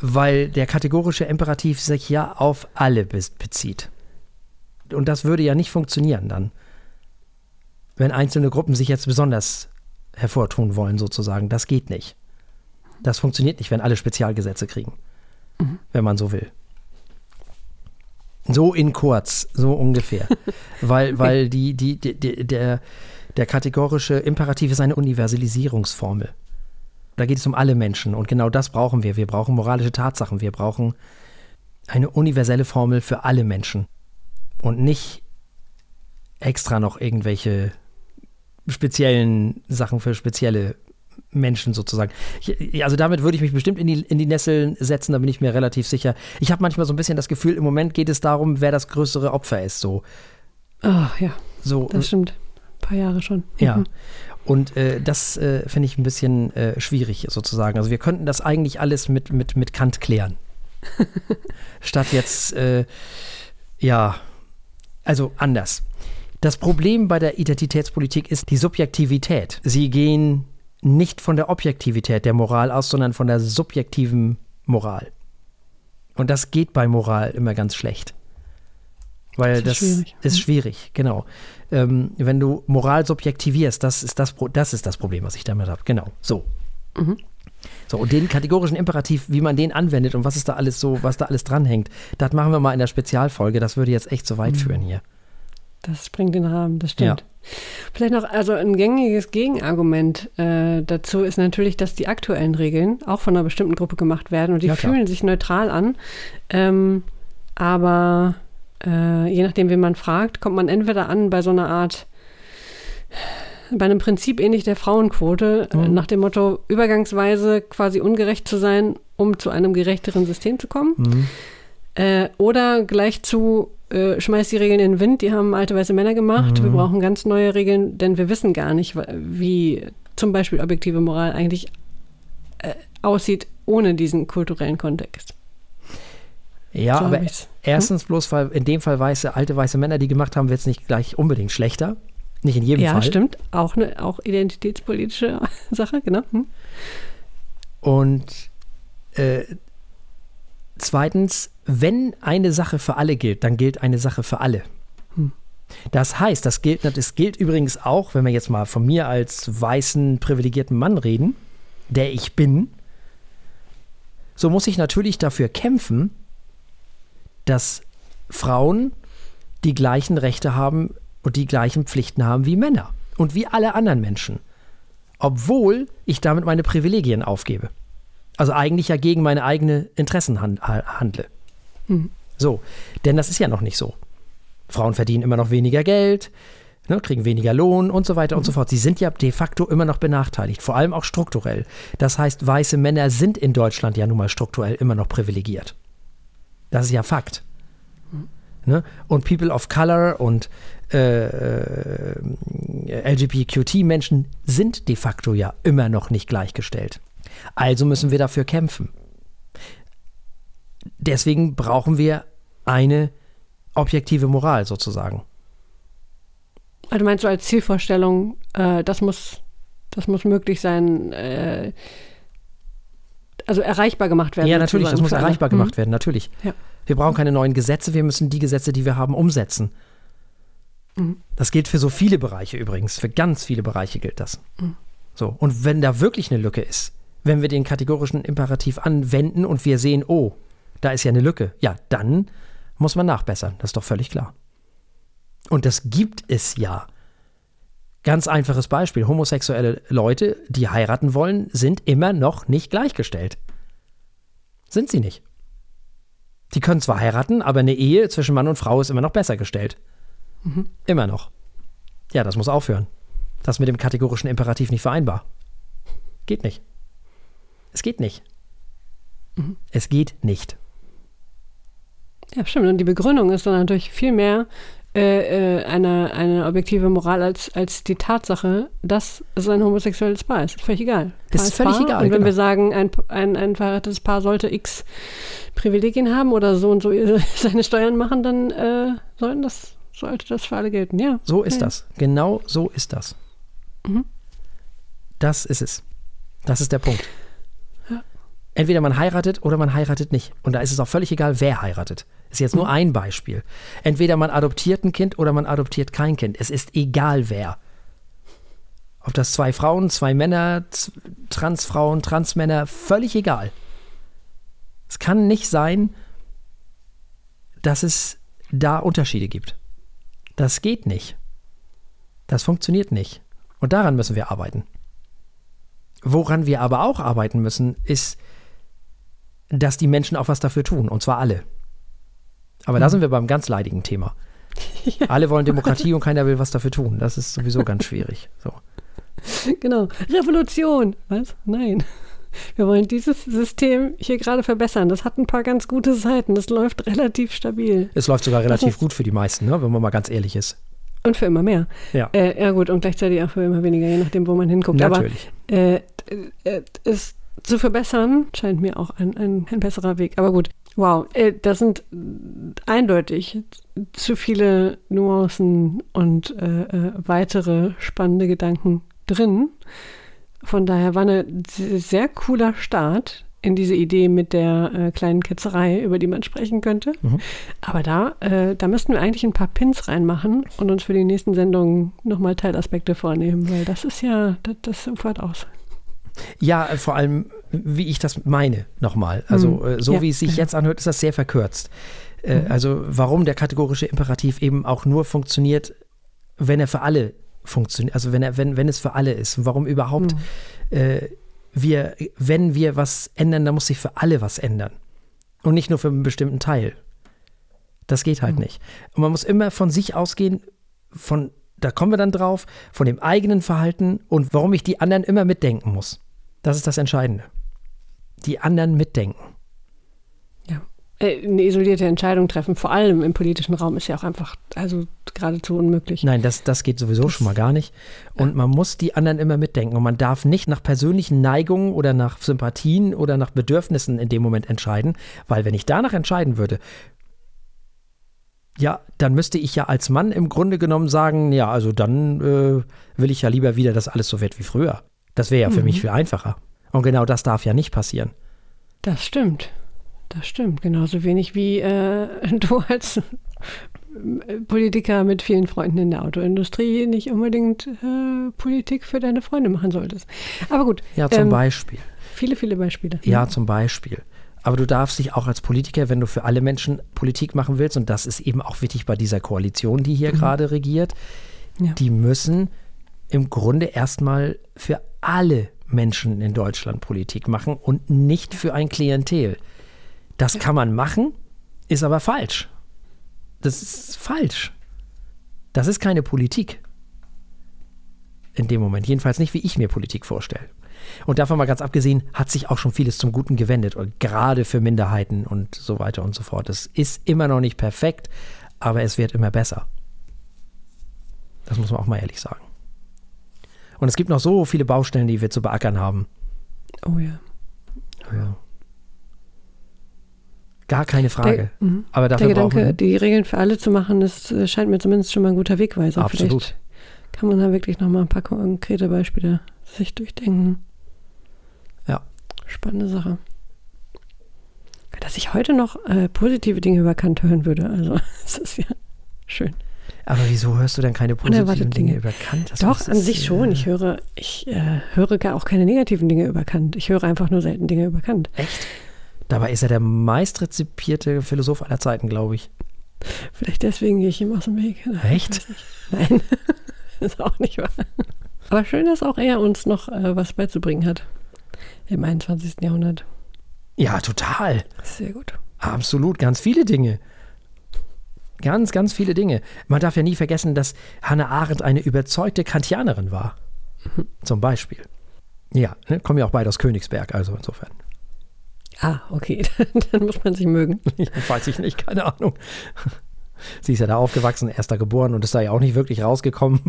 Weil der kategorische Imperativ sich ja auf alle be- bezieht. Und das würde ja nicht funktionieren dann. Wenn einzelne Gruppen sich jetzt besonders hervortun wollen, sozusagen. Das geht nicht. Das funktioniert nicht, wenn alle Spezialgesetze kriegen. Wenn man so will. So in kurz, so ungefähr. [LAUGHS] weil weil die, die, die, die, der, der kategorische Imperativ ist eine Universalisierungsformel. Da geht es um alle Menschen und genau das brauchen wir. Wir brauchen moralische Tatsachen. Wir brauchen eine universelle Formel für alle Menschen und nicht extra noch irgendwelche speziellen Sachen für spezielle Menschen sozusagen. Ich, also damit würde ich mich bestimmt in die, in die Nesseln setzen, da bin ich mir relativ sicher. Ich habe manchmal so ein bisschen das Gefühl, im Moment geht es darum, wer das größere Opfer ist. So, Ah, ja, so das stimmt. Ein paar Jahre schon. ja. Und äh, das äh, finde ich ein bisschen äh, schwierig sozusagen. Also wir könnten das eigentlich alles mit, mit, mit Kant klären. [LAUGHS] Statt jetzt, äh, ja, also anders. Das Problem bei der Identitätspolitik ist die Subjektivität. Sie gehen nicht von der Objektivität der Moral aus, sondern von der subjektiven Moral. Und das geht bei Moral immer ganz schlecht. Weil Das das, ist schwierig. ist Mhm. schwierig, genau. Ähm, wenn du Moral subjektivierst, das ist das, das ist das Problem, was ich damit habe. Genau, so. Mhm. So, und den kategorischen Imperativ, wie man den anwendet und was ist da alles so, was da alles dranhängt, das machen wir mal in der Spezialfolge. Das würde jetzt echt zu weit Mhm. führen hier. Das springt den Rahmen, das stimmt. Ja. Vielleicht noch, also ein gängiges Gegenargument äh, dazu ist natürlich, dass die aktuellen Regeln auch von einer bestimmten Gruppe gemacht werden und die ja, fühlen sich neutral an. Ähm, aber äh, je nachdem, wen man fragt, kommt man entweder an bei so einer Art, bei einem Prinzip ähnlich der Frauenquote, äh, mhm. äh, nach dem Motto, übergangsweise quasi ungerecht zu sein, um zu einem gerechteren System zu kommen. Mhm. Äh, oder gleich zu, äh, schmeißt die Regeln in den Wind, die haben alte weiße Männer gemacht. Mhm. Wir brauchen ganz neue Regeln, denn wir wissen gar nicht, wie zum Beispiel objektive Moral eigentlich äh, aussieht ohne diesen kulturellen Kontext. Ja, so aber erstens hm? bloß, weil in dem Fall weiße, alte weiße Männer, die gemacht haben, wird es nicht gleich unbedingt schlechter. Nicht in jedem ja, Fall. Ja, stimmt. Auch eine auch identitätspolitische [LAUGHS] Sache, genau. Hm. Und äh, zweitens, wenn eine Sache für alle gilt, dann gilt eine Sache für alle. Hm. Das heißt, das gilt, das gilt übrigens auch, wenn wir jetzt mal von mir als weißen, privilegierten Mann reden, der ich bin, so muss ich natürlich dafür kämpfen, dass Frauen die gleichen Rechte haben und die gleichen Pflichten haben wie Männer und wie alle anderen Menschen. Obwohl ich damit meine Privilegien aufgebe. Also eigentlich ja gegen meine eigenen Interessen handle. Mhm. So, denn das ist ja noch nicht so. Frauen verdienen immer noch weniger Geld, ne, kriegen weniger Lohn und so weiter mhm. und so fort. Sie sind ja de facto immer noch benachteiligt, vor allem auch strukturell. Das heißt, weiße Männer sind in Deutschland ja nun mal strukturell immer noch privilegiert. Das ist ja Fakt. Ne? Und People of Color und äh, äh, LGBTQT-Menschen sind de facto ja immer noch nicht gleichgestellt. Also müssen wir dafür kämpfen. Deswegen brauchen wir eine objektive Moral sozusagen. Also meinst du als Zielvorstellung, äh, das, muss, das muss möglich sein, äh, also erreichbar gemacht werden? Ja, natürlich, das muss erreichbar alle. gemacht mhm. werden, natürlich. Ja. Wir brauchen keine neuen Gesetze, wir müssen die Gesetze, die wir haben, umsetzen. Mhm. Das gilt für so viele Bereiche übrigens, für ganz viele Bereiche gilt das. Mhm. So, und wenn da wirklich eine Lücke ist, wenn wir den kategorischen Imperativ anwenden und wir sehen, oh, da ist ja eine Lücke, ja, dann muss man nachbessern. Das ist doch völlig klar. Und das gibt es ja. Ganz einfaches Beispiel. Homosexuelle Leute, die heiraten wollen, sind immer noch nicht gleichgestellt. Sind sie nicht. Die können zwar heiraten, aber eine Ehe zwischen Mann und Frau ist immer noch besser gestellt. Mhm. Immer noch. Ja, das muss aufhören. Das ist mit dem kategorischen Imperativ nicht vereinbar. Geht nicht. Es geht nicht. Mhm. Es geht nicht. Ja, stimmt. Und die Begründung ist dann natürlich viel mehr äh, äh, eine, eine objektive Moral als, als die Tatsache, dass es ein homosexuelles Paar ist. Völlig egal. Paar ist völlig Paar. egal. Und wenn genau. wir sagen, ein, ein, ein verheiratetes Paar sollte X Privilegien haben oder so und so [LAUGHS] seine Steuern machen, dann äh, sollten das, sollte das für alle gelten. Ja. So ist ja. das. Genau so ist das. Mhm. Das ist es. Das ist der Punkt. Entweder man heiratet oder man heiratet nicht. Und da ist es auch völlig egal, wer heiratet. Ist jetzt nur mhm. ein Beispiel. Entweder man adoptiert ein Kind oder man adoptiert kein Kind. Es ist egal, wer. Ob das zwei Frauen, zwei Männer, Transfrauen, Transmänner, völlig egal. Es kann nicht sein, dass es da Unterschiede gibt. Das geht nicht. Das funktioniert nicht. Und daran müssen wir arbeiten. Woran wir aber auch arbeiten müssen, ist, dass die Menschen auch was dafür tun, und zwar alle. Aber mhm. da sind wir beim ganz leidigen Thema. [LAUGHS] Ja. Alle wollen Demokratie und keiner will was dafür tun. Das ist sowieso ganz schwierig. So. [LAUGHS] Genau. Revolution. Was? Nein. Wir wollen dieses System hier gerade verbessern. Das hat ein paar ganz gute Seiten. Das läuft relativ stabil. Es läuft sogar relativ gut für die meisten, ne? wenn man mal ganz ehrlich ist. Und für immer mehr. Ja. Äh, ja, gut. Und gleichzeitig auch für immer weniger, je nachdem, wo man hinguckt. Natürlich. Aber äh, äh, es zu verbessern, scheint mir auch ein, ein, ein besserer Weg. Aber gut, wow, äh, da sind eindeutig zu viele Nuancen und äh, äh, weitere spannende Gedanken drin. Von daher war ein sehr cooler Start in diese Idee mit der äh, kleinen Ketzerei, über die man sprechen könnte. Mhm. Aber da, äh, da müssten wir eigentlich ein paar Pins reinmachen und uns für die nächsten Sendungen nochmal Teilaspekte vornehmen, weil das ist ja, das, das ufert aus. Ja, vor allem, wie ich das meine, nochmal. Also, mhm. so ja. wie es sich jetzt anhört, ist das sehr verkürzt. Äh, also warum der kategorische Imperativ eben auch nur funktioniert, wenn er für alle funktioniert, also wenn er, wenn, wenn es für alle ist. Warum überhaupt Mhm. äh, wir, wenn wir was ändern, dann muss sich für alle was ändern. Und nicht nur für einen bestimmten Teil. Das geht halt nicht. Und man muss immer von sich ausgehen, von, da kommen wir dann drauf, von dem eigenen Verhalten und warum ich die anderen immer mitdenken muss. Das ist das Entscheidende. Die anderen mitdenken. Ja. Äh, Eine isolierte Entscheidung treffen, vor allem im politischen Raum, ist ja auch einfach, also geradezu unmöglich. Nein, das, das geht sowieso schon mal gar nicht. Und man muss die anderen immer mitdenken. Und man darf nicht nach persönlichen Neigungen oder nach Sympathien oder nach Bedürfnissen in dem Moment entscheiden, weil wenn ich danach entscheiden würde, ja, dann müsste ich ja als Mann im Grunde genommen sagen, ja, also dann äh, will ich ja lieber wieder, dass alles so wird wie früher. Das wäre ja für mich viel einfacher. Und genau das darf ja nicht passieren. Das stimmt. Das stimmt. Genauso wenig wie äh, [LAUGHS] du als äh, Politiker mit vielen Freunden in der Autoindustrie nicht unbedingt äh, Politik für deine Freunde machen solltest. Aber gut. Ja, zum ähm, Beispiel. Viele, viele Beispiele. Ja, zum Beispiel. Aber du darfst dich auch als Politiker, wenn du für alle Menschen Politik machen willst, und das ist eben auch wichtig bei dieser Koalition, die hier gerade regiert, Ja. die müssen im Grunde erstmal für alle Menschen in Deutschland Politik machen und nicht für ein Klientel. Das kann man machen, ist aber falsch. Das ist falsch. Das ist keine Politik. In dem Moment. Jedenfalls nicht, wie ich mir Politik vorstelle. Und davon mal ganz abgesehen, hat sich auch schon vieles zum Guten gewendet. Und gerade für Minderheiten und so weiter und so fort. Es ist immer noch nicht perfekt, aber es wird immer besser. Das muss man auch mal ehrlich sagen. Und es gibt noch so viele Baustellen, die wir zu beackern haben. Oh ja. Ja. Gar keine Frage. Der, mhm. aber Der dafür brauchen Gedanke, wir. die Regeln für alle zu machen, das äh, scheint mir zumindest schon mal ein guter Wegweiser. Absolut. Vielleicht kann man da wirklich noch mal ein paar konkrete Beispiele sich durchdenken. Ja. Spannende Sache. Dass ich heute noch äh, positive Dinge über Kant hören würde. Also, [LAUGHS] das ist ja schön. Aber wieso hörst du denn keine positiven Dinge über Kant? Das Doch, an das, sich schon. Ich höre, ich äh, höre gar auch keine negativen Dinge über Kant. Ich höre einfach nur selten Dinge über Kant. Echt? Dabei ist er der meistrezipierte Philosoph aller Zeiten, glaube ich. Vielleicht deswegen gehe ich ihm aus dem Weg. Echt? Nein, [LAUGHS] ist auch nicht wahr. Aber schön, dass auch er uns noch äh, was beizubringen hat. Im 21. Jahrhundert. Ja, total. Sehr gut. Absolut, ganz viele Dinge. Ganz, ganz viele Dinge. Man darf ja nie vergessen, dass Hannah Arendt eine überzeugte Kantianerin war. Zum Beispiel. Ja, ne, kommen ja auch beide aus Königsberg, also insofern. Ah, okay. [LAUGHS] Dann muss man sich mögen. [LAUGHS] Weiß ich nicht, keine Ahnung. Sie ist ja da aufgewachsen, erst da geboren und ist da ja auch nicht wirklich rausgekommen.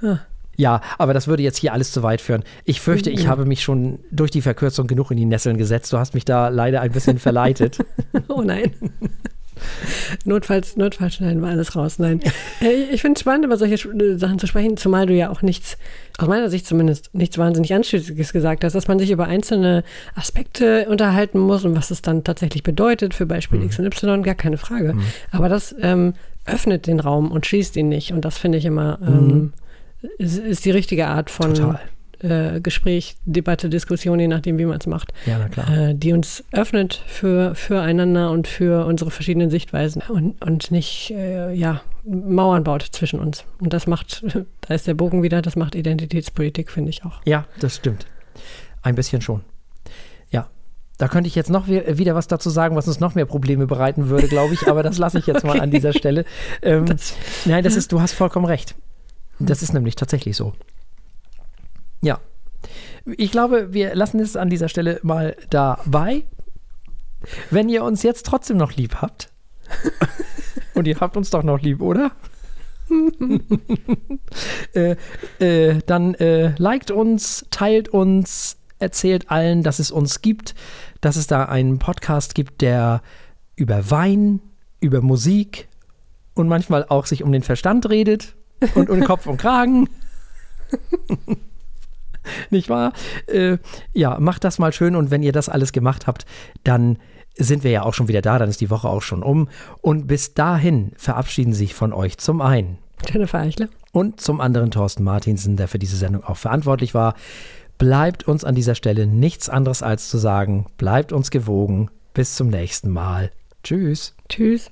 Ah. Ja, aber das würde jetzt hier alles zu weit führen. Ich fürchte, ich Ja. habe mich schon durch die Verkürzung genug in die Nesseln gesetzt. Du hast mich da leider ein bisschen verleitet. [LAUGHS] Oh nein. [LAUGHS] Notfalls, notfalls schneiden wir alles raus. Nein. Äh, Ich finde es spannend, über solche äh, Sachen zu sprechen, zumal du ja auch nichts, aus meiner Sicht zumindest, nichts wahnsinnig Anschließendes gesagt hast, dass man sich über einzelne Aspekte unterhalten muss und was es dann tatsächlich bedeutet für Beispiel Mhm. X und Y, gar keine Frage. Aber das ähm, öffnet den Raum und schließt ihn nicht. Und das finde ich immer, ähm, ist, ist die richtige Art von Mhm. Total. Äh, Gespräch, Debatte, Diskussion, je nachdem, wie man es macht Ja, na klar. äh, die uns öffnet für füreinander und für unsere verschiedenen Sichtweisen und, und nicht äh, ja, Mauern baut zwischen uns. Und das macht, [LAUGHS] da ist der Bogen wieder, das macht Identitätspolitik, finde ich auch. Ja, das stimmt. Ein bisschen schon. Ja. Da könnte ich jetzt noch wieder was dazu sagen, was uns noch mehr Probleme bereiten würde, glaube ich, aber das lasse ich jetzt mal [LAUGHS] an dieser Stelle. Ähm, Das- nein, das ist, du hast vollkommen recht. Das ist nämlich tatsächlich so. Ja. Ich glaube, wir lassen es an dieser Stelle mal dabei. Wenn ihr uns jetzt trotzdem noch lieb habt, [LAUGHS] und ihr habt uns doch noch lieb, oder? [LAUGHS] äh, äh, dann äh, liked uns, teilt uns, erzählt allen, dass es uns gibt, dass es da einen Podcast gibt, der über Wein, über Musik und manchmal auch sich um den Verstand redet und um Kopf und Kragen. [LAUGHS] [LAUGHS] Nicht wahr? Äh, ja, macht das mal schön und wenn ihr das alles gemacht habt, dann sind wir ja auch schon wieder da, dann ist die Woche auch schon um. Und bis dahin verabschieden sich von euch zum einen Jennifer Eichler. und zum anderen Thorsten Martinsen, der für diese Sendung auch verantwortlich war. Bleibt uns an dieser Stelle nichts anderes als zu sagen, bleibt uns gewogen. Bis zum nächsten Mal. Tschüss. Tschüss.